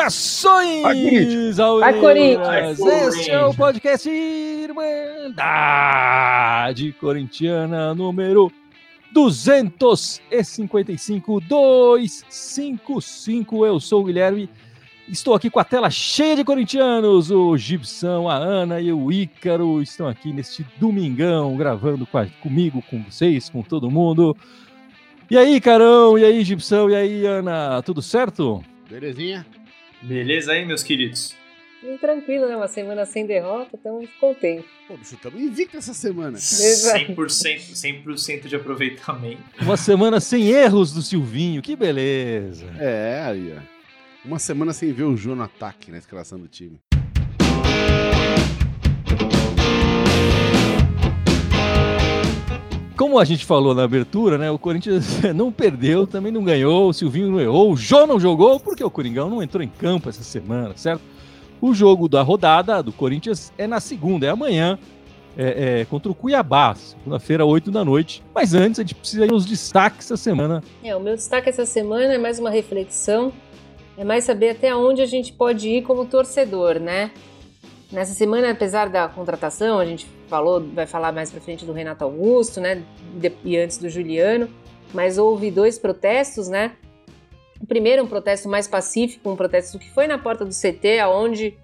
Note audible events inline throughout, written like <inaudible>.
Saudações ao Vai, Corinthians! Este é o podcast Irmandade Corintiana número 255 255. Eu sou o Guilherme. Estou aqui com a tela cheia de corintianos. O Gibson, a Ana e o Ícaro estão aqui neste domingão gravando com a- comigo, com vocês, com todo mundo. E aí, Carão? E aí, Gibson? E aí, Ana? Tudo certo? Belezinha? Beleza aí, meus queridos? Bem tranquilo, né? Uma semana sem derrota, estamos contentes. Pô, bicho, estamos invicto essa semana. cara. Exato. 100%, 100% de aproveitamento. Uma semana sem erros do Silvinho, que beleza. É, aí, ó. Uma semana sem ver o Jô no ataque na escalação do time. Como a gente falou na abertura, né? O Corinthians <laughs> não perdeu, também não ganhou, o Silvinho não errou, o Jô não jogou, porque o Coringão não entrou em campo essa semana, certo? O jogo da rodada do Corinthians é na segunda, é amanhã, é, é, contra o Cuiabá, segunda-feira, 8 da noite. Mas antes, a gente precisa ir nos destaques da semana. É, o meu destaque essa semana é mais uma reflexão, é mais saber até onde a gente pode ir como torcedor, né? Nessa semana, apesar da contratação, a gente falou, vai falar mais pra frente do Renato Augusto, né? E antes do Juliano, mas houve dois protestos, né? O primeiro, um protesto mais pacífico, um protesto que foi na porta do CT, aonde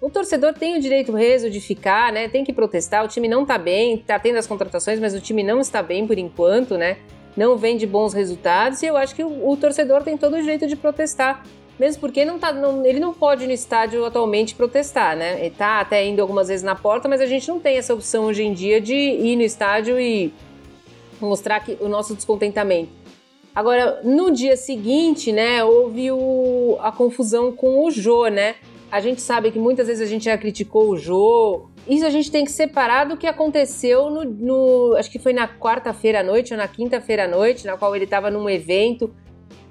o torcedor tem o direito reso de ficar, né? Tem que protestar. O time não tá bem, tá tendo as contratações, mas o time não está bem por enquanto, né? Não vem de bons resultados e eu acho que o, o torcedor tem todo o direito de protestar. Mesmo porque não tá, não- ele não pode ir no estádio atualmente protestar, né? Ele tá até indo algumas vezes na porta, mas a gente não tem essa opção hoje em dia de ir no estádio e mostrar que, o nosso descontentamento. Agora, no dia seguinte, né, houve o- a confusão com o Jô, né? A gente sabe que muitas vezes a gente já criticou o Jô. Isso a gente tem que separar do que aconteceu no. no- acho que foi na quarta-feira à noite ou na quinta-feira à noite, na qual ele estava num evento.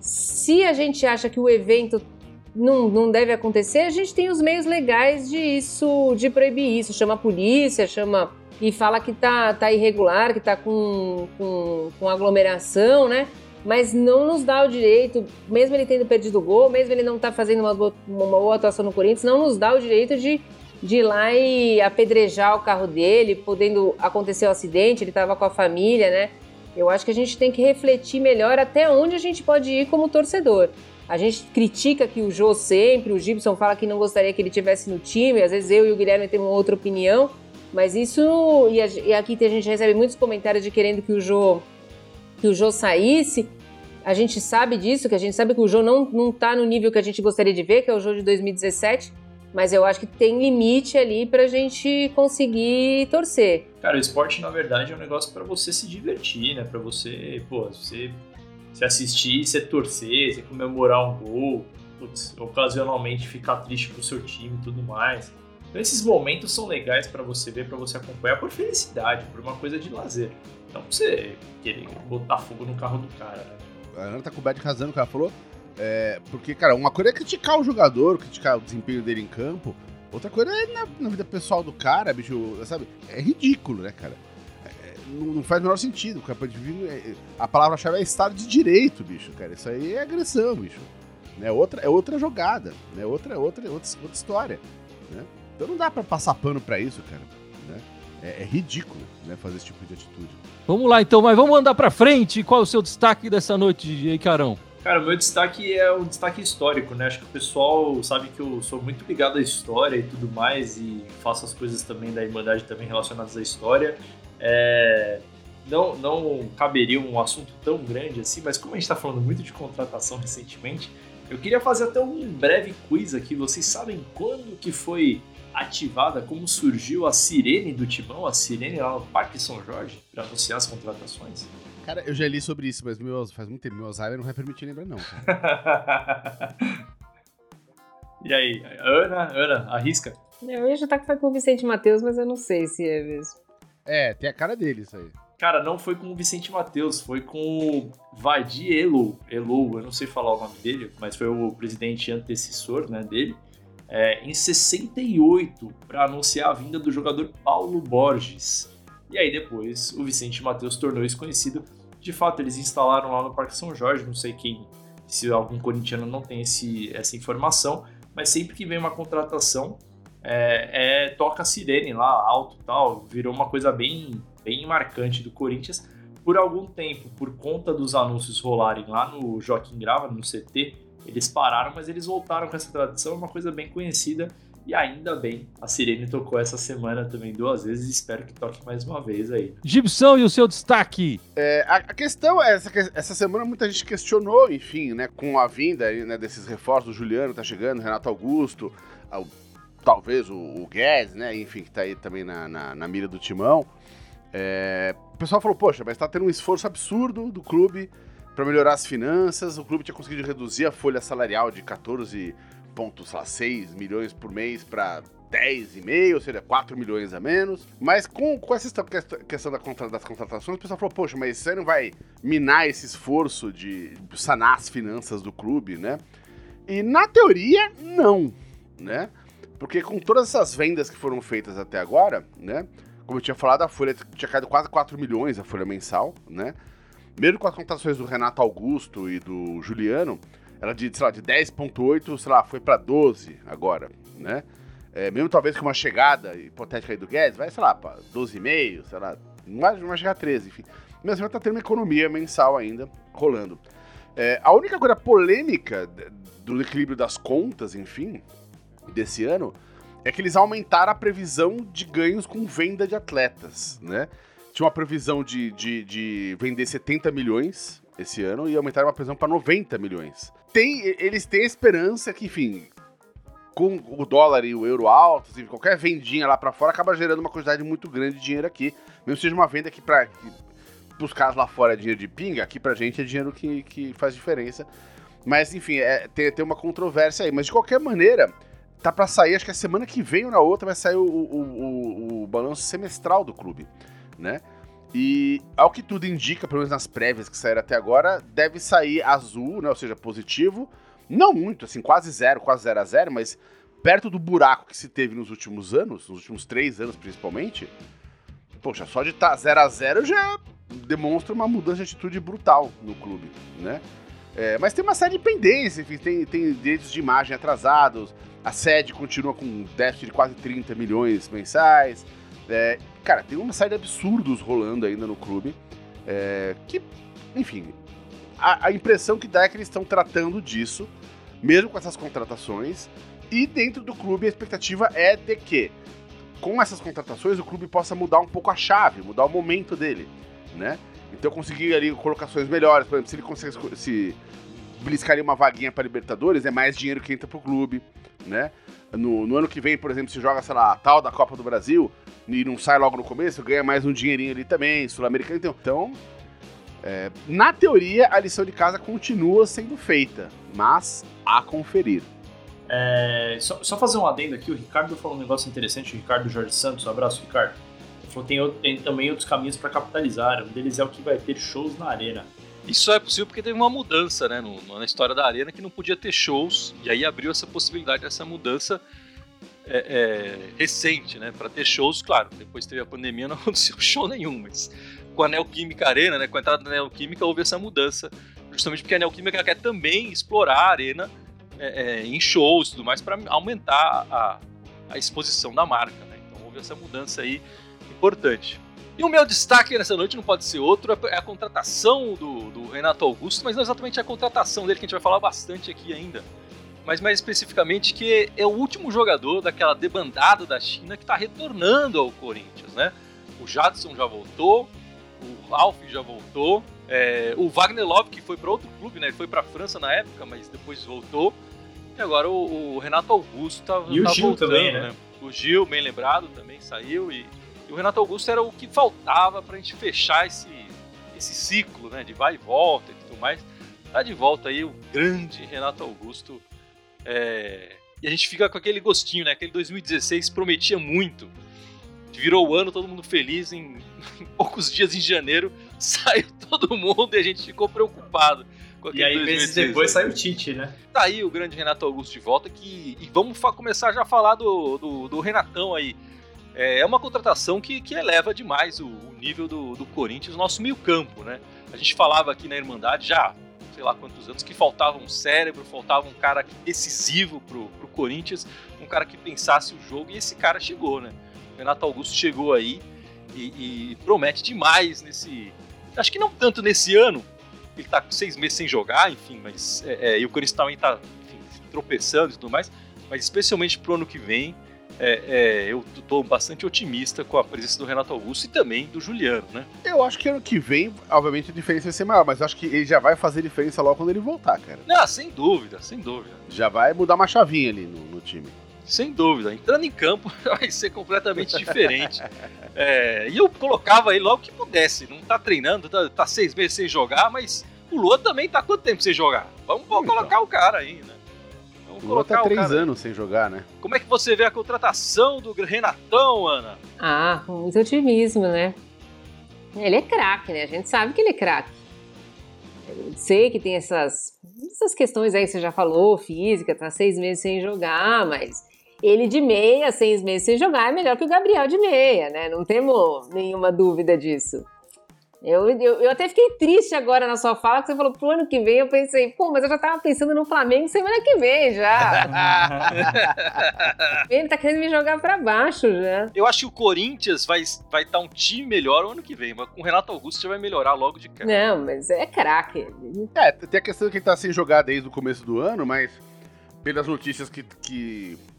Se a gente acha que o evento não, não deve acontecer, a gente tem os meios legais de isso, de proibir isso. Chama a polícia, chama. E fala que tá, tá irregular, que tá com, com, com aglomeração, né? mas não nos dá o direito, mesmo ele tendo perdido o gol, mesmo ele não tá fazendo uma boa, uma boa atuação no Corinthians, não nos dá o direito de, de ir lá e apedrejar o carro dele, podendo acontecer o acidente, ele tava com a família, né? Eu acho que a gente tem que refletir melhor até onde a gente pode ir como torcedor. A gente critica que o Jô sempre, o Gibson fala que não gostaria que ele tivesse no time, às vezes eu e o Guilherme temos outra opinião, mas isso. E, a- e aqui a gente recebe muitos comentários de querendo que o Jô que o Jô saísse. A gente sabe disso, que a gente sabe que o Jô não, não tá no nível que a gente gostaria de ver, que é o Jô de 2017, mas eu acho que tem limite ali pra gente conseguir torcer. Cara, o esporte, na verdade, é um negócio pra você se divertir, né? Pra você, pô, você se assistir, você torcer, você comemorar um gol, putz, ocasionalmente ficar triste pro seu time e tudo mais. Então esses momentos são legais pra você ver, pra você acompanhar por felicidade, por uma coisa de lazer. Não pra você querer botar fogo no carro do cara, né? A Ana tá coberta no que ela falou. É, porque, cara, uma coisa é criticar o jogador, criticar o desempenho dele em campo. Outra coisa é na, na vida pessoal do cara, bicho, sabe? É ridículo, né, cara? É, não, não faz o menor sentido. cara. É, A palavra-chave é estado de direito, bicho, cara. Isso aí é agressão, bicho. É outra, é outra jogada, né? Outra, outra, outra, outra história, né? Então não dá pra passar pano pra isso, cara. né? É, é ridículo, né, fazer esse tipo de atitude. Vamos lá então, mas vamos andar pra frente. Qual é o seu destaque dessa noite, aí, Carão? Cara, o meu destaque é um destaque histórico, né? Acho que o pessoal sabe que eu sou muito ligado à história e tudo mais, e faço as coisas também da Irmandade também relacionadas à história. É, Não, não caberia um assunto tão grande assim, mas como a gente está falando muito de contratação recentemente, eu queria fazer até um breve quiz aqui. Vocês sabem quando que foi ativada, como surgiu a sirene do Timão, a sirene lá no Parque São Jorge, para anunciar as contratações? Cara, eu já li sobre isso, mas meu, faz muito tempo. Meu Alzheimer não vai permitir lembrar, não. <laughs> E aí, Ana, Ana, arrisca? Eu ia chutar que foi com o Vicente Matheus, mas eu não sei se é mesmo. É, tem a cara dele isso aí. Cara, não foi com o Vicente Matheus, foi com o Vadi Elou. Elou, eu não sei falar o nome dele, mas foi o presidente antecessor né, dele. é, em 68 para anunciar a vinda do jogador Paulo Borges. E aí depois o Vicente Matheus tornou isso conhecido. De fato, eles instalaram lá no Parque São Jorge, não sei quem, se algum corintiano não tem esse, essa informação, mas sempre que vem uma contratação, é, é, toca a sirene lá, alto e tal, virou uma coisa bem, bem marcante do Corinthians. Por algum tempo, por conta dos anúncios rolarem lá no Joaquim Grava, no CT, eles pararam, mas eles voltaram com essa tradição, é uma coisa bem conhecida. E ainda bem, a Sirene tocou essa semana também duas vezes e espero que toque mais uma vez aí. Gibson e o seu destaque? É, a, a, questão é, essa, essa semana muita gente questionou, enfim, né, com a vinda né, desses reforços, o Juliano tá chegando, Renato Augusto, talvez o, o Guedes, né, enfim, que tá aí também na, na, na mira do timão. É, o pessoal falou, poxa, mas tá tendo um esforço absurdo do clube para melhorar as finanças, o clube tinha conseguido reduzir a folha salarial de 14 1,6 milhões por mês para 10,5, ou seja, 4 milhões a menos. Mas com, com essa questão da contra, das contratações, o pessoal falou, poxa, mas você não vai minar esse esforço de sanar as finanças do clube, né? E na teoria, não, né? Porque com todas essas vendas que foram feitas até agora, né? Como eu tinha falado, a folha tinha caído quase 4 milhões, a folha mensal, né? Mesmo com as contratações do Renato Augusto e do Juliano, ela de, sei lá, de 10.8, sei lá, foi para 12 agora, né? É, mesmo talvez com uma chegada hipotética aí do Guedes, vai, sei lá, para 12,5, sei lá, não vai chegar a 13, enfim. Mas vai estar tá tendo uma economia mensal ainda rolando. É, a única coisa polêmica do equilíbrio das contas, enfim, desse ano, é que eles aumentaram a previsão de ganhos com venda de atletas, né? Tinha uma previsão de, de, de vender 70 milhões esse ano e aumentaram a previsão para 90 milhões tem, eles têm a esperança que, enfim, com o dólar e o euro altos, enfim, qualquer vendinha lá para fora acaba gerando uma quantidade muito grande de dinheiro aqui. Mesmo seja uma venda que para os caras lá fora é dinheiro de pinga, aqui pra gente é dinheiro que, que faz diferença. Mas, enfim, é, tem, tem uma controvérsia aí. Mas, de qualquer maneira, tá para sair, acho que a semana que vem ou na outra vai sair o, o, o, o balanço semestral do clube, né? E ao que tudo indica, pelo menos nas prévias que saíram até agora, deve sair azul, né? Ou seja, positivo. Não muito, assim, quase zero, quase zero a zero, mas perto do buraco que se teve nos últimos anos, nos últimos três anos principalmente. Poxa, só de estar tá zero a zero já demonstra uma mudança de atitude brutal no clube, né? É, mas tem uma série de pendências, enfim, tem, tem direitos de imagem atrasados, a sede continua com um déficit de quase 30 milhões mensais. É, cara, tem uma série de absurdos rolando ainda no clube. É, que, enfim, a, a, impressão que dá é que eles estão tratando disso, mesmo com essas contratações. E dentro do clube a expectativa é de que, com essas contratações, o clube possa mudar um pouco a chave, mudar o momento dele, né? Então conseguir ali colocações melhores, por exemplo, se ele consegue se beliscar uma vaguinha para Libertadores, é mais dinheiro que entra pro clube, né? No, no, ano que vem, por exemplo, se joga, sei lá, a tal da Copa do Brasil e não sai logo no começo, ganha mais um dinheirinho ali também, Sul-Americano. Então, então é, na teoria, a lição de casa continua sendo feita, mas a conferir. É, só, só, fazer um adendo aqui, o Ricardo falou um negócio interessante, o Ricardo Jorge Santos, um abraço, Ricardo. Ele falou que tem, tem também outros caminhos para capitalizar, um deles é o que vai ter shows na arena. Isso é possível porque teve uma mudança né, no, na história da Arena que não podia ter shows, e aí abriu essa possibilidade, essa mudança é, é, recente, né? Para ter shows, claro. Depois teve a pandemia, <laughs> não aconteceu show nenhum, mas com a Neoquímica Arena, né? Com a entrada da Neoquímica, houve essa mudança, justamente porque a Neoquímica quer também explorar a Arena é, é em shows e tudo mais para aumentar a, a exposição da marca, né? Então houve essa mudança aí importante. E o meu destaque nessa noite não pode ser outro, é a contratação do, do, Renato Augusto, mas não exatamente a contratação dele, que a gente vai falar bastante aqui ainda. Mas mais especificamente que é o último jogador daquela debandada da China que está retornando ao Corinthians, né? O Jadson já voltou, o Ralph já voltou, é, o Wagner Love, que foi para outro clube, né? Ele foi para a França na época, mas depois voltou. E agora o, o Renato Augusto está e tá o Gil voltando, também, né? né? O Gil, bem lembrado, também saiu e e o Renato Augusto era o que faltava para a gente fechar esse, esse ciclo né, de vai e volta e tudo mais. Tá de volta aí o grande Renato Augusto. É... E a gente fica com aquele gostinho, né? Aquele 2016 prometia muito. Virou o ano, todo mundo feliz. Em, em poucos dias em janeiro, <laughs> saiu todo mundo e a gente ficou preocupado. E aí, meses depois, saiu o Tite, né? Tá aí o grande Renato Augusto de volta. Que, e vamos começar já a falar do, do, do Renatão aí. É, é uma contratação que, que eleva demais o, o nível do, do Corinthians, nosso meio-campo, né? A gente falava aqui na Irmandade já, sei lá quantos anos, que faltava um cérebro, faltava um cara decisivo pro, pro Corinthians, um cara que pensasse o jogo, e esse cara chegou, né? Renato Augusto chegou aí e, e promete demais nesse. Acho que não tanto nesse ano, ele tá com seis meses sem jogar, enfim, mas. É, é, e o Corinthians também tá enfim, tropeçando e tudo mais, mas especialmente pro ano que vem é, é, eu estou bastante otimista com a presença do Renato Augusto e também do Juliano, né? Eu acho que ano que vem, obviamente, a diferença vai ser maior, mas acho que ele já vai fazer diferença logo quando ele voltar, cara. Não, sem dúvida, sem dúvida. Já vai mudar uma chavinha ali no, no time. Sem dúvida. Entrando em campo <laughs> vai ser completamente diferente. É, e eu colocava ele logo que pudesse. Não tá treinando, tá, tá, seis meses sem jogar, mas o Lua também tá quanto tempo sem jogar? Vamos então. colocar o cara aí, né? Vamos colocar tá três cara... anos sem jogar, né? Como é que você vê a contratação do Renatão, Ana? Ah, com muito otimismo, né? Ele é craque, né? A gente sabe que ele é craque. Sei que tem essas, essas questões aí que você já falou, física, tá seis meses sem jogar, mas ele de meia, seis meses sem jogar, é melhor que o Gabriel de meia, né? Não temos nenhuma dúvida disso. Eu, eu, eu, até fiquei triste agora na sua fala, que você falou pro ano que vem. Eu pensei, pô, mas eu já tava pensando no Flamengo semana que vem já. <laughs> Ele tá querendo me jogar pra baixo já. Eu acho que o Corinthians vai estar vai tá um time melhor o ano que vem, mas com o Renato Augusto já vai melhorar logo de cara. Não, mas é craque. É, tem a questão que ele tá sem jogar desde o começo do ano, mas pelas notícias que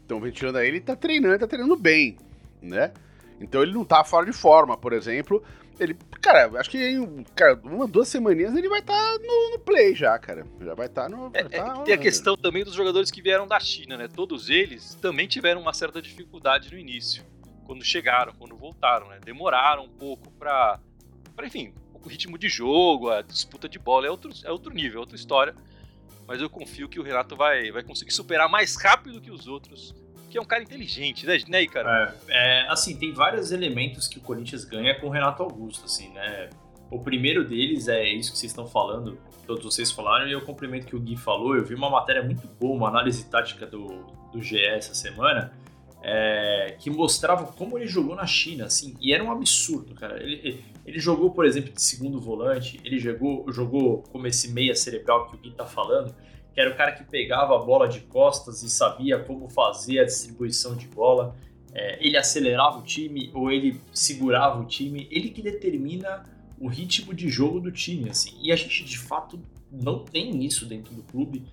estão ventilando aí, ele tá treinando, tá treinando bem, né? Então ele não tá fora de forma, por exemplo. Ele, cara, acho que em cara, uma, duas semaninhas ele vai estar tá no, no, play já, cara. Já vai estar tá no. Vai é, tá, é tem a questão também dos jogadores que vieram da China, né? Todos eles também tiveram uma certa dificuldade no início, quando chegaram, quando voltaram, né? Demoraram um pouco pra. pra enfim, o ritmo de jogo, a disputa de bola é outro, é outro nível, é outra história. Mas eu confio que o Renato vai, vai conseguir superar mais rápido que os outros que é um cara inteligente, né, né cara? É, é, assim, tem vários elementos que o Corinthians ganha com o Renato Augusto, assim, né? O primeiro deles é isso que vocês estão falando, todos vocês falaram, e eu complemento que o Gui falou. Eu vi uma matéria muito boa, uma análise tática do, do GE essa semana, é, que mostrava como ele jogou na China, assim, e era um absurdo, cara. Ele, ele, ele, jogou, por exemplo, de segundo volante, ele jogou, jogou como esse meia cerebral que o Gui tá falando, que era o cara que pegava a bola de costas e sabia como fazer a distribuição de bola. É, ele acelerava o time ou ele segurava o time. Ele que determina o ritmo de jogo do time, assim. E a gente de fato não tem isso dentro do clube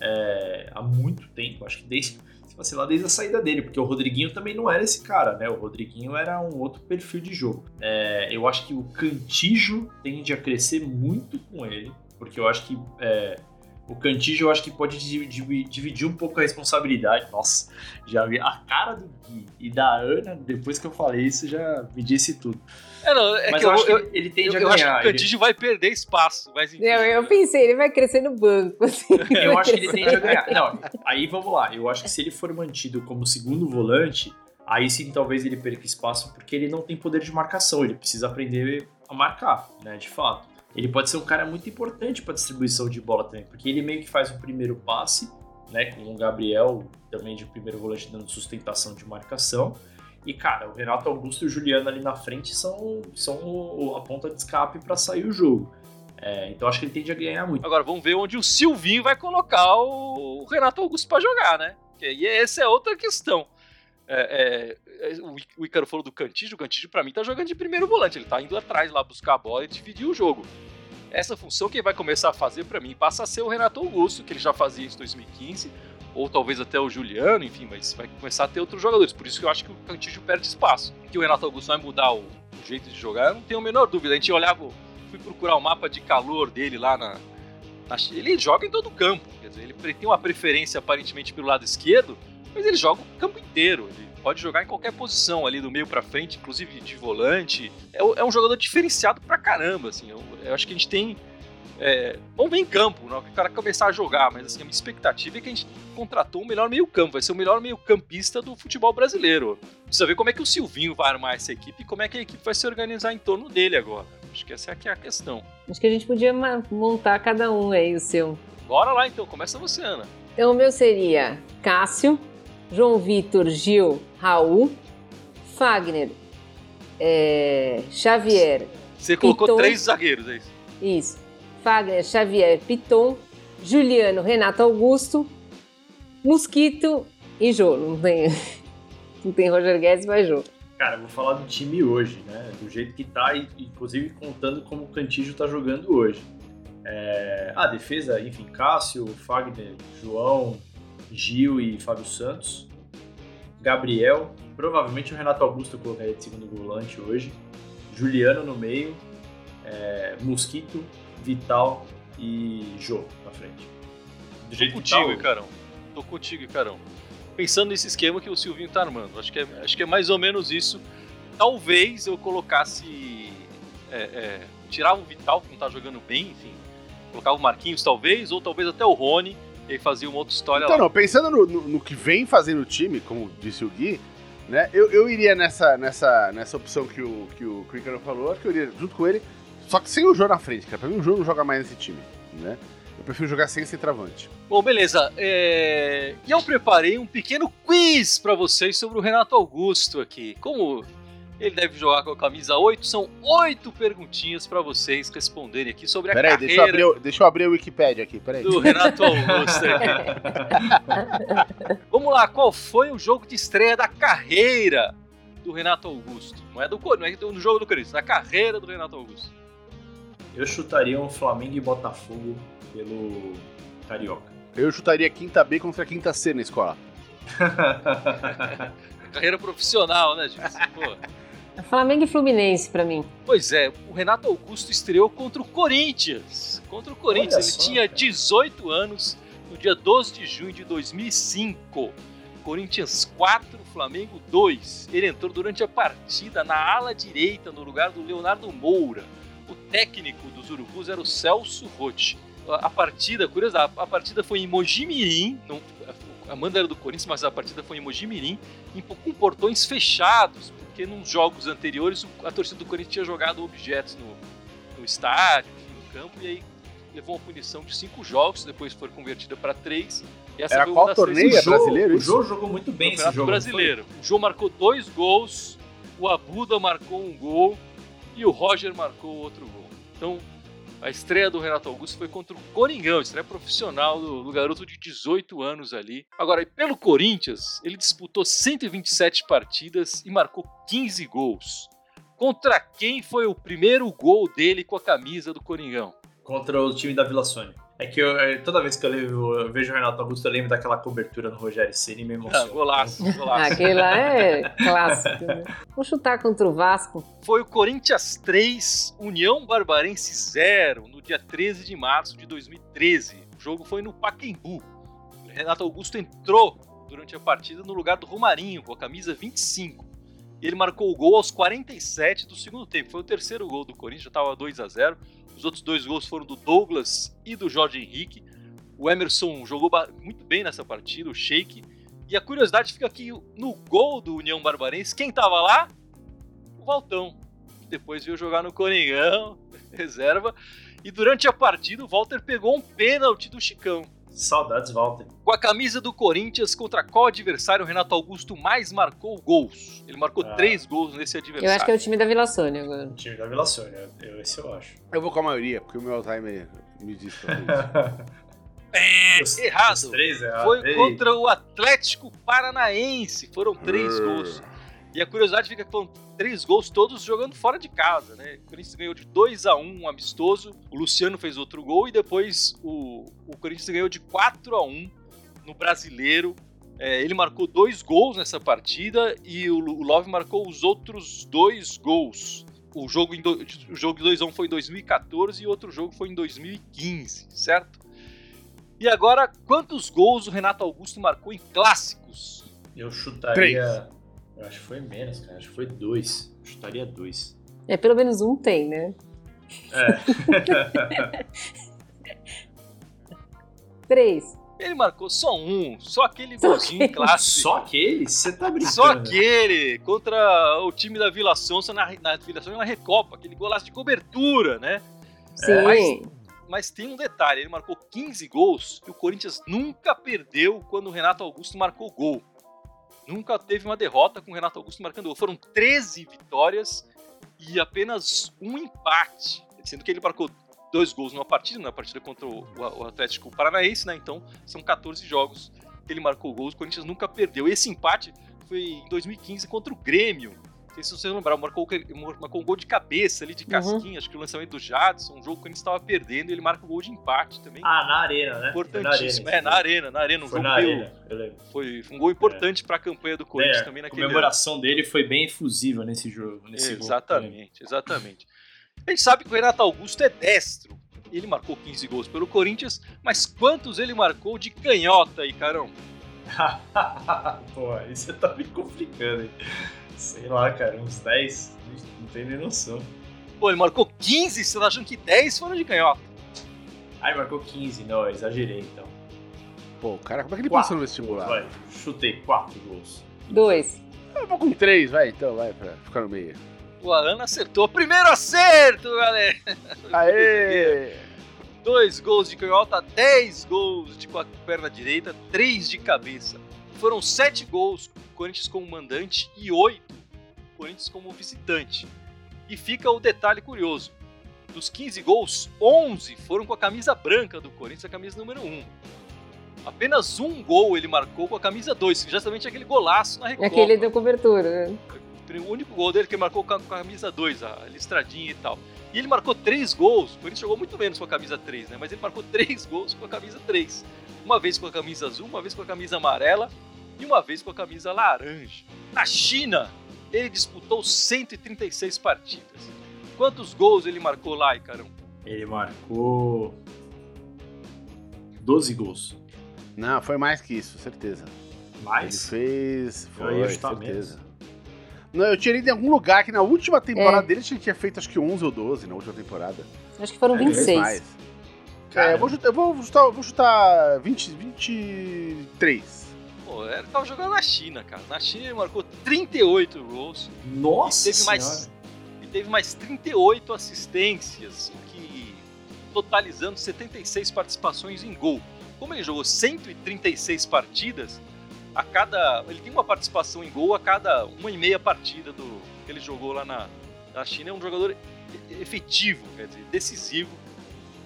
é, há muito tempo. Acho que desde, sei lá, desde a saída dele, porque o Rodriguinho também não era esse cara, né? O Rodriguinho era um outro perfil de jogo. É, eu acho que o Cantijo tende a crescer muito com ele, porque eu acho que é, o Cantígio eu acho que pode dividir um pouco a responsabilidade. Nossa, já vi a cara do Gui e da Ana, depois que eu falei isso, já me disse tudo. É, não, é Mas que eu, eu, eu, ele tende eu, a ganhar. Eu acho que o Cantígio ele... vai perder espaço. Mas enfim. Não, eu pensei, ele vai crescer no banco. Assim, <laughs> eu acho que ele tende a ganhar. <laughs> Não, aí vamos lá. Eu acho que se ele for mantido como segundo volante, aí sim talvez ele perca espaço, porque ele não tem poder de marcação. Ele precisa aprender a marcar, né, de fato ele pode ser um cara muito importante para distribuição de bola também, porque ele meio que faz o primeiro passe, né, com o Gabriel também de primeiro volante dando sustentação de marcação. E cara, o Renato Augusto e o Juliano ali na frente são, são a ponta de escape para sair o jogo. É, então acho que ele tende a ganhar muito. Agora vamos ver onde o Silvinho vai colocar o Renato Augusto para jogar, né? E essa é outra questão. É, é, o Ícaro falou do Cantígio, o Cantígio pra mim tá jogando de primeiro volante, ele tá indo atrás lá buscar a bola e dividir o jogo. Essa função quem vai começar a fazer para mim passa a ser o Renato Augusto, que ele já fazia isso em 2015, ou talvez até o Juliano, enfim, mas vai começar a ter outros jogadores. Por isso que eu acho que o Cantígio perde espaço. Que o Renato Augusto vai mudar o, o jeito de jogar, eu não tenho a menor dúvida. A gente olhava, fui procurar o mapa de calor dele lá na, na ele joga em todo o campo. Quer dizer, ele tem uma preferência aparentemente pelo lado esquerdo, mas ele joga o campo inteiro. Ele pode jogar em qualquer posição ali do meio para frente, inclusive de volante. É, é, um jogador diferenciado pra caramba, assim. Eu, eu acho que a gente tem. É, vamos ver em campo, né? Que o cara começar a jogar, mas assim, a minha expectativa é que a gente contratou o melhor meio-campo, vai ser o melhor meio-campista do futebol brasileiro. Precisa ver como é que o Silvinho vai armar essa equipe e como é que a equipe vai se organizar em torno dele agora. Acho que essa é aqui a questão. Acho que a gente podia montar cada um aí o seu. Bora lá então, começa você, Ana. Então o meu seria Cássio, João Vitor, Gil, Raul, Fagner, é, Xavier. Você colocou Piton, três zagueiros, é isso? Isso. Fagner, Xavier, Piton, Juliano, Renato Augusto, Mosquito e Jô. Não tem, <laughs> não tem Roger Guedes, mas Jô. Cara, eu vou falar do time hoje, né? Do jeito que tá, e inclusive contando como o Cantígio tá jogando hoje. É... A defesa, enfim, Cássio, Fagner, João, Gil e Fábio Santos. Gabriel, provavelmente o Renato Augusto eu colocaria de segundo volante hoje. Juliano no meio, é... Mosquito, Vital e Jô na frente. Do jeito Tô contigo, que tá, Carão. Tô contigo, Carão pensando nesse esquema que o Silvinho tá armando. Acho que é, acho que é mais ou menos isso. Talvez eu colocasse. É, é, tirava o Vital, que não tá jogando bem, enfim. Colocava o Marquinhos, talvez, ou talvez até o Rony, e fazia uma outra história então, lá. não, pensando no, no, no, que vem fazendo o time, como disse o Gui, né, eu, eu iria nessa, nessa, nessa opção que o, que o Crickano falou, acho que eu iria junto com ele, só que sem o Jô na frente, cara. Pra mim o Jô não joga mais nesse time, né? Eu prefiro jogar sem centroavante. Bom, beleza. É... E eu preparei um pequeno quiz para vocês sobre o Renato Augusto aqui. Como ele deve jogar com a camisa 8, são oito perguntinhas para vocês responderem aqui sobre a peraí, carreira... Deixa eu, abrir, deixa eu abrir o Wikipedia aqui, peraí. Do Renato Augusto aqui. <laughs> Vamos lá, qual foi o jogo de estreia da carreira do Renato Augusto? Não é do, não é do jogo do Corinthians, da carreira do Renato Augusto. Eu chutaria um Flamengo e Botafogo pelo Carioca. Eu chutaria quinta B contra quinta C na escola. <laughs> Carreira profissional, né, gente? É Flamengo e Fluminense para mim. Pois é, o Renato Augusto estreou contra o Corinthians. Contra o Corinthians, Olha ele só, tinha 18 anos no dia 12 de junho de 2005. Corinthians 4, Flamengo 2. Ele entrou durante a partida na ala direita, no lugar do Leonardo Moura. O técnico dos Urubus era o Celso Rotti a partida, curioso, a, partida foi em Mojimirim, não, a Amanda era do Corinthians, mas a partida foi em Mojimirim, em, com portões fechados, porque nos jogos anteriores a torcida do Corinthians tinha jogado objetos no, no estádio, no campo, e aí levou uma punição de cinco jogos, depois foi convertida para três. Essa Era qual torneio? É brasileiro? O Jô jogou muito bem esse jogo. brasileiro. O Jô marcou dois gols, o Abuda marcou um gol e o Roger marcou outro gol. Então, a estreia do Renato Augusto foi contra o Coringão, estreia profissional do, do, garoto de 18 anos ali. Agora, pelo Corinthians, ele disputou 127 partidas e marcou 15 gols. Contra quem foi o primeiro gol dele com a camisa do Coringão? Contra o time da Vila Sônia. É que eu, é, toda vez que eu, levo, eu, vejo o Renato Augusto, eu lembro daquela cobertura no Rogério Ceni e me emociona. Ah, golaço, <laughs> golaço. Aquele lá é clássico. Né? Vou chutar contra o Vasco. Foi o Corinthians 3, União Barbarense 0, no dia 13 de março de 2013. O jogo foi no Paquembu. O Renato Augusto entrou durante a partida no lugar do Romarinho, com a camisa 25. Ele marcou o gol aos 47 do segundo tempo. Foi o terceiro gol do Corinthians, já estava 2 a 0 os outros dois gols foram do Douglas e do Jorge Henrique. O Emerson jogou muito bem nessa partida, o Sheik. E a curiosidade fica aqui no gol do União Barbarense, quem tava lá? O Valtão. Depois veio jogar no Coringão, <laughs> reserva. E durante a partida, o Walter pegou um pênalti do Chicão. Saudades, Walter. Com a camisa do Corinthians, contra qual adversário o Renato Augusto mais marcou gols? Ele marcou ah. três gols nesse adversário. Eu acho que é o time da Vila Sônia agora. O time da Vila Sônia, eu, esse eu acho. Eu vou com a maioria, porque o meu Alzheimer me diz <laughs> É, errado. Três, é Foi Ei. contra o Atlético Paranaense. Foram três gols. E a curiosidade fica que foram três gols todos jogando fora de casa, né? O Corinthians ganhou de 2 a 1 um amistoso, o Luciano fez outro gol e depois o, o Corinthians ganhou de 4 a 1 no Brasileiro. É, ele marcou dois gols nessa partida e o, o Love marcou os outros dois gols. O jogo, em do, o jogo de 2x1 foi em 2014 e outro jogo foi em 2015, certo? E agora, quantos gols o Renato Augusto marcou em clássicos? Eu chutaria. Três. Eu acho que foi menos, cara. Acho que foi dois. Eu chutaria dois. É, pelo menos um tem, né? É. <laughs> Três. Ele marcou só um, só aquele golzinho clássico. Só aquele? Você tá brincando? Só aquele contra o time da Vila Sonsa na, na Vila Sonsa na Recopa, aquele golaço de cobertura, né? Sim. mas- Mas tem um detalhe, ele marcou 15 gols e o Corinthians nunca perdeu quando o Renato Augusto marcou gol. Nunca teve uma derrota com o Renato Augusto marcando gol. Foram 13 vitórias e apenas um empate. Sendo que ele marcou dois gols numa partida, na partida contra o, Atlético Paranaense, né? Então são 14 jogos que ele marcou gols. O Corinthians nunca perdeu. Esse empate foi em 2015 contra o Grêmio. Não sei se vocês lembram, marcou, marcou um gol de cabeça ali, de Uhum. casquinha, acho que o lançamento do Jadson, um jogo que o Corinthians estava perdendo, e ele marca o gol de empate também. Ah, na arena, né? Importantíssimo. arena, É, na arena, na arena. Um Foi jogo na arena, eu lembro. Foi, foi um gol importante para a campanha do Corinthians É, também a naquele ano. comemoração dele foi bem efusiva nesse jogo. Nesse gol. Exatamente, exatamente. A gente sabe que o Renato Augusto é destro. Ele marcou 15 gols pelo Corinthians, mas quantos ele marcou de canhota aí, Carão? <laughs> Pô, aí você tá me complicando, hein? Sei lá, cara, uns 10. Não tem nem noção. Pô, ele marcou 15, você tá achando que 10 foram de canhota? Ai, marcou 15. Não, eu exagerei então. Pô, cara, como é que ele Quatro passou no vestibular? Vai, chutei 4 gols. Dois. Eu vou com três, vai, então, vai, pra ficar no meio. O Ana acertou. Primeiro acerto, galera! Aê! <laughs> Dois gols de canhota, 10 gols de com a perna direita, 3 de cabeça. Foram 7 gols Corinthians como mandante e 8 Corinthians como visitante. E fica o detalhe curioso. Dos 15 gols, 11 foram com a camisa branca do Corinthians, a camisa número 1. Apenas um gol ele marcou com a camisa 2, que justamente aquele golaço na Recopa. Aquele da cobertura. né? O único gol dele que ele marcou com a, com a camisa 2, a listradinha e tal. E ele marcou três gols, o Corinthians jogou muito menos com a camisa 3, né? Mas ele marcou <laughs> três gols com a camisa 3. Uma vez com a camisa azul, uma vez com a camisa amarela e uma vez com a camisa laranja. Na China, ele disputou 136 partidas. Quantos gols ele marcou lá, Icarão? Ele marcou 12 gols. Não, foi mais que isso, certeza. Mais? Ele fez. Foi, certeza. Eu tinha lido em algum lugar que na última temporada É. dele ele tinha feito acho que 11 ou 12 na última temporada. Acho que foram É, Talvez 26. mais. Cara, É, eu vou chutar, eu vou chutar, vou chutar 20, 23. Pô, ele tava jogando na China, cara. Na China ele marcou 38 gols. Nossa E teve mais- e teve mais 38 assistências, o que totalizando 76 participações em gol. Como ele jogou 136 partidas, a cada ele tem uma participação em gol a cada uma e meia partida do que ele jogou lá na, na China. É um jogador efetivo, quer dizer, decisivo,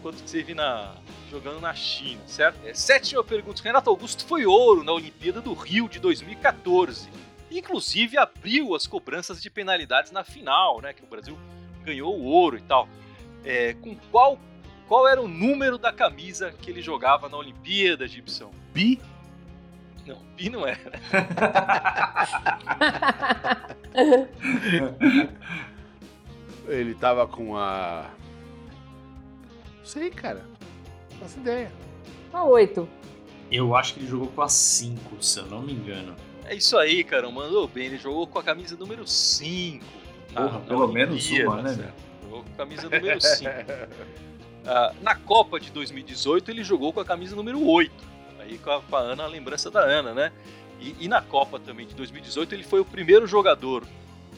quanto que você viu na jogando na China, certo? É, sétima pergunta: Renato Augusto foi ouro na Olimpíada do Rio de 2014. Inclusive abriu as cobranças de penalidades na final, né? Que o Brasil ganhou o ouro e tal. É, com qual qual era o número da camisa que ele jogava na Olimpíada, Gibson? Bi? Não, Pi não era. <laughs> Ele tava com a. Não sei, cara. Não faço ideia. Ah, oito. Eu acho que ele jogou com a 5, se eu não me engano. É isso aí, cara. Mandou bem. Ele jogou com a camisa número 5. Porra, pelo menos uma, né, certo? Jogou com a camisa número 5. <laughs> Ah, na Copa de 2018, ele jogou com a camisa número 8. Aí com a, com a Ana, a lembrança da Ana, né? E, e na Copa também de 2018, ele foi o primeiro jogador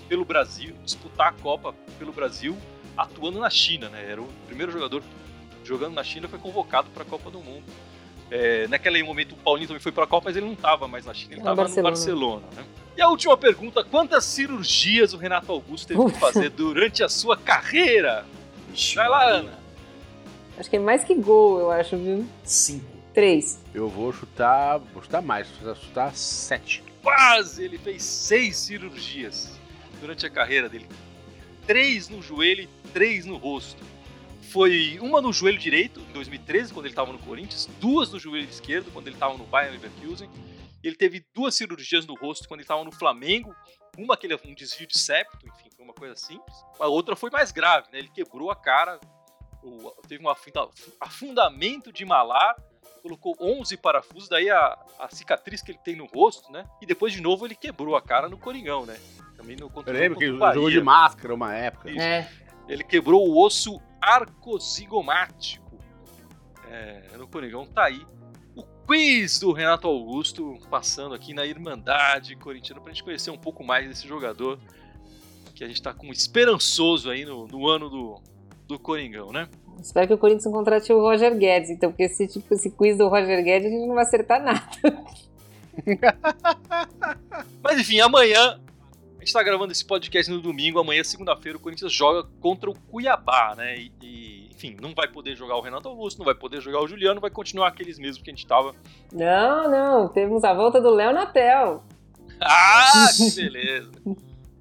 pelo Brasil, disputar a Copa pelo Brasil, atuando na China, né? Era o primeiro jogador jogando na China, foi convocado para a Copa do Mundo. É, naquele momento o Paulinho também foi para a Copa, mas ele não estava mais na China, ele estava no Barcelona. Né? E a última pergunta: quantas cirurgias o Renato Augusto teve que fazer durante a sua carreira? Vai lá, Ana. Acho que é mais que gol, eu acho, viu? 5. Três. Eu vou chutar. Vou chutar mais, vou chutar 7. Quase! Ele fez seis cirurgias durante a carreira dele. Três no joelho e três no rosto. Foi uma no joelho direito, em 2013, quando ele estava no Corinthians, duas no joelho esquerdo, quando ele estava no Bayern Leverkusen. Ele teve duas cirurgias no rosto quando ele estava no Flamengo. Uma que ele um desvio de septo, enfim, foi uma coisa simples. A outra foi mais grave, né? Ele quebrou a cara, teve um afunda- afundamento de malar, colocou 11 parafusos, daí a, a cicatriz que ele tem no rosto, né? E depois de novo ele quebrou a cara no Coringão, né? Também no contra Eu lembro que ele jogou de máscara uma época. Isso. É. Ele quebrou o osso arcosigomático. É, no Coringão tá aí. O quiz do Renato Augusto, passando aqui na Irmandade Corintiana pra gente conhecer um pouco mais desse jogador que a gente tá com esperançoso aí no, no ano do, do Coringão, né? Espero que o Corinthians não contrate o Roger Guedes, então, porque esse, tipo, esse quiz do Roger Guedes a gente não vai acertar nada. <laughs> Mas enfim, amanhã a gente tá gravando esse podcast no domingo, amanhã, segunda-feira, o Corinthians joga contra o Cuiabá, né? E, e, enfim, não vai poder jogar o Renato Augusto, não vai poder jogar o Juliano, vai continuar aqueles mesmos que a gente tava. Não, não, temos a volta do Léo Natel. <laughs> Ah, que beleza!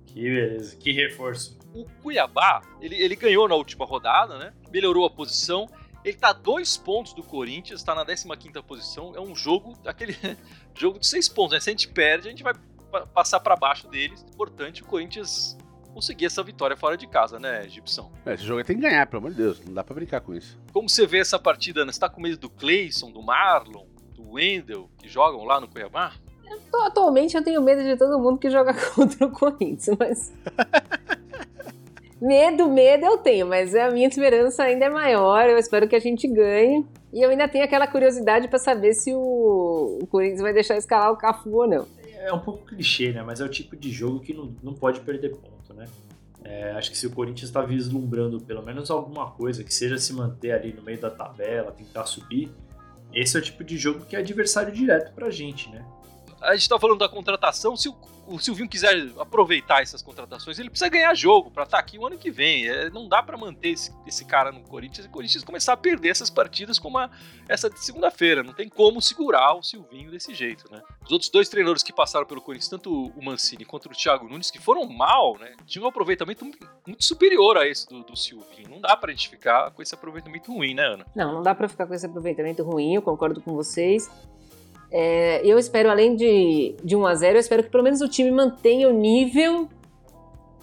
Que beleza, que reforço. O Cuiabá, ele, ele ganhou na última rodada, né? Melhorou a posição. Ele tá a dois pontos do Corinthians, tá na 15 posição. É um jogo, aquele <laughs> jogo de seis pontos, né? Se a gente perde, a gente vai pa- passar para baixo deles. Importante o Corinthians conseguir essa vitória fora de casa, né, Gibson? É, esse jogo aí tem que ganhar, pelo amor de Deus. Não dá pra brincar com isso. Como você vê essa partida, Ana? Você tá com medo do Cleison, do Marlon, do Wendel, que jogam lá no Cuiabá? Atualmente eu tenho medo de todo mundo que joga <laughs> contra o Corinthians, mas. <laughs> medo, medo eu tenho, mas a minha esperança ainda é maior. Eu espero que a gente ganhe. E eu ainda tenho aquela curiosidade pra saber se o, o Corinthians vai deixar escalar o Cafu ou não. É um pouco clichê, né? Mas é o tipo de jogo que não, não pode perder ponto, né? É, acho que se o Corinthians está vislumbrando pelo menos alguma coisa, que seja se manter ali no meio da tabela, tentar subir, esse é o tipo de jogo que é adversário direto pra gente, né? A gente tá falando da contratação. Se o, o Silvinho quiser aproveitar essas contratações, ele precisa ganhar jogo pra estar aqui o ano que vem. É, não dá pra manter esse, esse cara no Corinthians e o Corinthians começar a perder essas partidas como a- essa de segunda-feira. Não tem como segurar o Silvinho desse jeito, né? Os outros dois treinadores que passaram pelo Corinthians, tanto o Mancini quanto o Thiago Nunes, que foram mal, né? Tinham um aproveitamento muito, superior a esse do, do Silvinho. Não dá pra gente ficar com esse aproveitamento ruim, né, Ana? Não, não dá pra ficar com esse aproveitamento ruim, eu concordo com vocês. É, eu espero, além de, de 1 a 0 eu espero que pelo menos o time mantenha o nível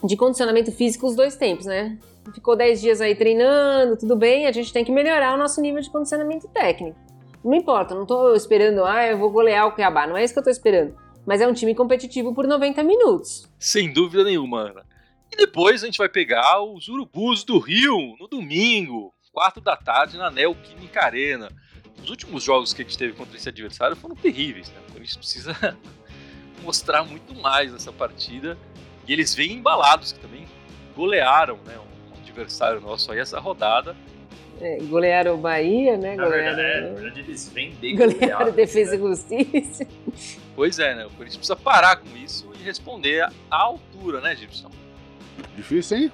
de condicionamento físico os dois tempos, né? Ficou 10 dias aí treinando, tudo bem, a gente tem que melhorar o nosso nível de condicionamento técnico. Não importa, não tô esperando, ah, eu vou golear o Cuiabá, não é isso que eu tô esperando. Mas é um time competitivo por 90 minutos. Sem dúvida nenhuma, Ana. E depois a gente vai pegar os Urubus do Rio no domingo, 4 da tarde, na Neoquímica Arena. Os últimos jogos que a gente teve contra esse adversário foram terríveis, né? O Corinthians precisa <laughs> mostrar muito mais nessa partida. E eles vêm embalados, que também golearam, né? Um adversário nosso aí essa rodada. É, golearam o Bahia, né? Na verdade, é, Golearam, na verdade eles vêm bem <laughs> golearam Defesa e né? Justiça. <laughs> Pois é, né? O Corinthians precisa parar com isso e responder à altura, né, Gibson? Difícil, hein?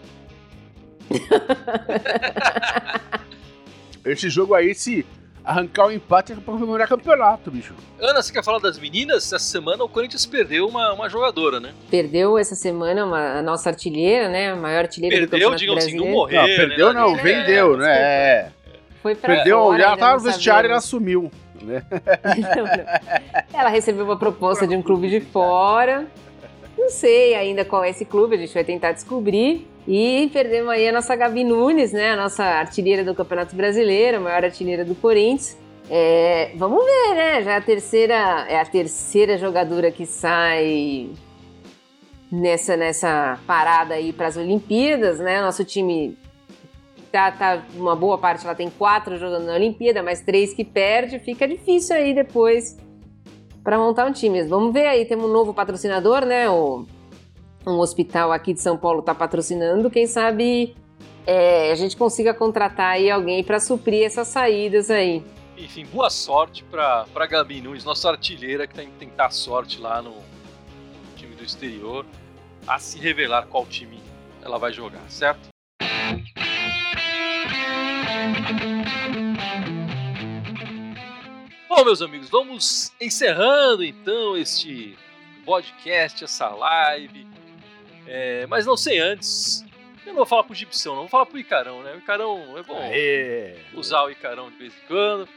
Esse jogo aí, se arrancar o empate, é pra comemorar campeonato, bicho. Ana, você quer falar das meninas? Essa semana o Corinthians perdeu uma, uma jogadora, né? Perdeu essa semana uma- a nossa artilheira, né? A maior artilheira do Perdeu, Campeonato digam assim, não Brasileiro. morreu. Não, perdeu né? não, É, vendeu, é, né? É. Foi pra Perdeu, fora, já ainda tava no vestiário e ela sumiu. Né? <laughs> Não, não. Ela recebeu uma proposta de um clube de fora. Não sei ainda qual é esse clube, a gente vai tentar descobrir. E perdemos aí a nossa Gabi Nunes, né? A nossa artilheira do Campeonato Brasileiro, a maior artilheira do Corinthians. É, vamos ver, né? Já é a terceira, é a terceira jogadora que sai nessa, nessa parada aí para as Olimpíadas, né? Nosso time tá, tá uma boa parte, ela tem quatro jogando na Olimpíada, mas três que perde, fica difícil aí depois para montar um time. Vamos ver aí, temos um novo patrocinador, né? O, um hospital aqui de São Paulo tá patrocinando, quem sabe é, a gente consiga contratar aí alguém para suprir essas saídas aí. Enfim, boa sorte pra, pra Gabi Nunes, nossa artilheira, que tem que tentar sorte lá no time do exterior, a se revelar qual time ela vai jogar, certo? Bom, meus amigos, vamos encerrando então este podcast, essa live. É, mas não sei antes. Eu não vou falar pro Gibson, não vou falar pro Icarão, né? O Icarão é bom Aê. usar o Icarão de vez em quando.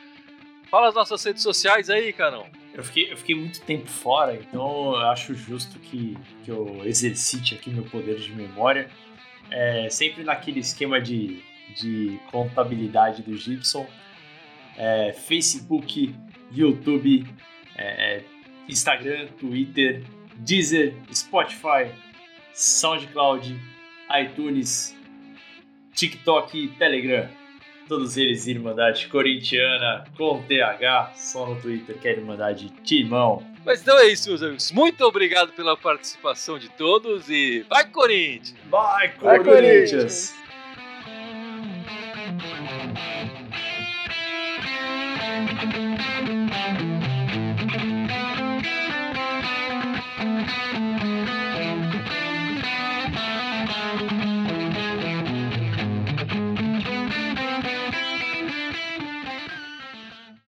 Fala as nossas redes sociais aí, Icarão. Eu fiquei, eu fiquei muito tempo fora, então eu acho justo que, que eu exercite aqui meu poder de memória. É, sempre naquele esquema de, de contabilidade do Gibson. É, Facebook, YouTube, é, Instagram, Twitter, Deezer, Spotify, SoundCloud, iTunes, TikTok e Telegram. Todos eles Irmandade Corintiana com TH, só no Twitter que é Irmandade Timão. Mas então é isso, meus amigos. Muito obrigado pela participação de todos e vai Corinthians! Vai, Vai, Corinthians! Corinthians!